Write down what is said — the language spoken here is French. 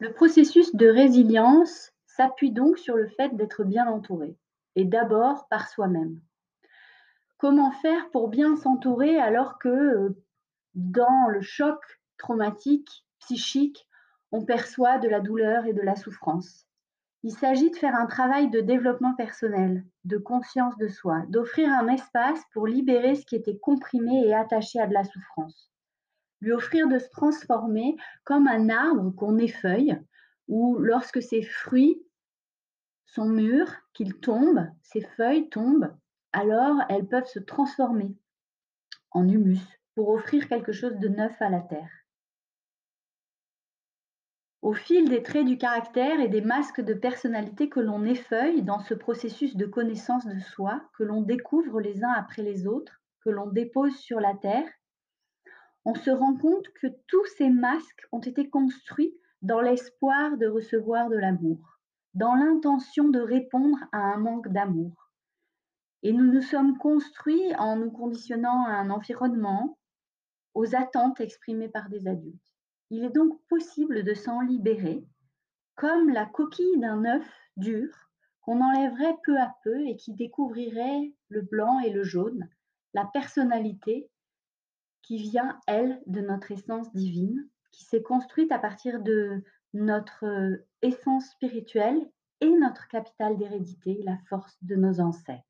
Le processus de résilience s'appuie donc sur le fait d'être bien entouré, et d'abord par soi-même. Comment faire pour bien s'entourer alors que euh, dans le choc traumatique, psychique, on perçoit de la douleur et de la souffrance? Il s'agit de faire un travail de développement personnel, de conscience de soi, d'offrir un espace pour libérer ce qui était comprimé et attaché à de la souffrance. Lui offrir de se transformer comme un arbre qu'on effeuille, ou lorsque ses fruits sont mûrs, qu'ils tombent, ses feuilles tombent, alors elles peuvent se transformer en humus pour offrir quelque chose de neuf à la terre. Au fil des traits du caractère et des masques de personnalité que l'on effeuille dans ce processus de connaissance de soi, que l'on découvre les uns après les autres, que l'on dépose sur la terre, on se rend compte que tous ces masques ont été construits dans l'espoir de recevoir de l'amour, dans l'intention de répondre à un manque d'amour. Et nous nous sommes construits en nous conditionnant à un environnement, aux attentes exprimées par des adultes. Il est donc possible de s'en libérer, comme la coquille d'un œuf dur qu'on enlèverait peu à peu et qui découvrirait le blanc et le jaune, la personnalité qui vient, elle, de notre essence divine, qui s'est construite à partir de notre euh, essence spirituelle et notre capital d'hérédité, la force de nos ancêtres.